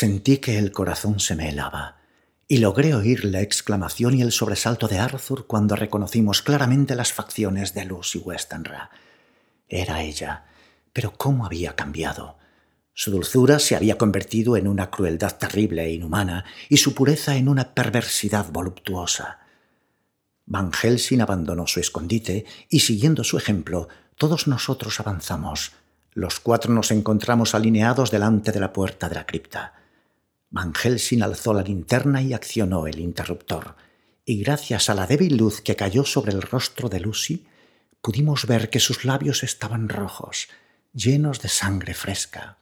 Sentí que el corazón se me helaba y logré oír la exclamación y el sobresalto de Arthur cuando reconocimos claramente las facciones de Lucy Westenra. Era ella, pero cómo había cambiado. Su dulzura se había convertido en una crueldad terrible e inhumana y su pureza en una perversidad voluptuosa. Van Helsing abandonó su escondite y, siguiendo su ejemplo, todos nosotros avanzamos. Los cuatro nos encontramos alineados delante de la puerta de la cripta. Van Helsing alzó la linterna y accionó el interruptor, y gracias a la débil luz que cayó sobre el rostro de Lucy, pudimos ver que sus labios estaban rojos, llenos de sangre fresca,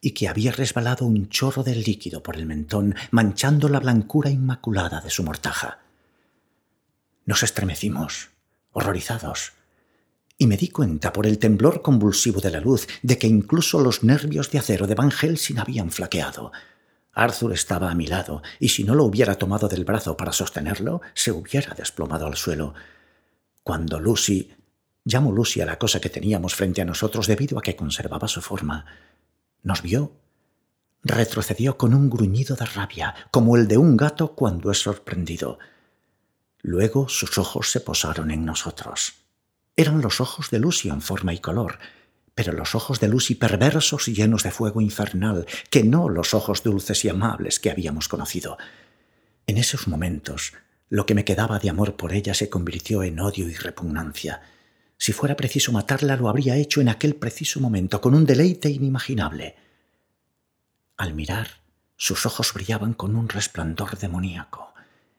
y que había resbalado un chorro de líquido por el mentón, manchando la blancura inmaculada de su mortaja. Nos estremecimos, horrorizados, y me di cuenta por el temblor convulsivo de la luz de que incluso los nervios de acero de Van Helsing habían flaqueado. Arthur estaba a mi lado, y si no lo hubiera tomado del brazo para sostenerlo, se hubiera desplomado al suelo. Cuando Lucy llamo Lucy a la cosa que teníamos frente a nosotros debido a que conservaba su forma, nos vio, retrocedió con un gruñido de rabia, como el de un gato cuando es sorprendido. Luego sus ojos se posaron en nosotros. Eran los ojos de Lucy en forma y color, pero los ojos de Lucy perversos y llenos de fuego infernal, que no los ojos dulces y amables que habíamos conocido. En esos momentos, lo que me quedaba de amor por ella se convirtió en odio y repugnancia. Si fuera preciso matarla, lo habría hecho en aquel preciso momento, con un deleite inimaginable. Al mirar, sus ojos brillaban con un resplandor demoníaco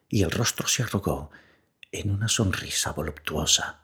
y el rostro se arrugó en una sonrisa voluptuosa.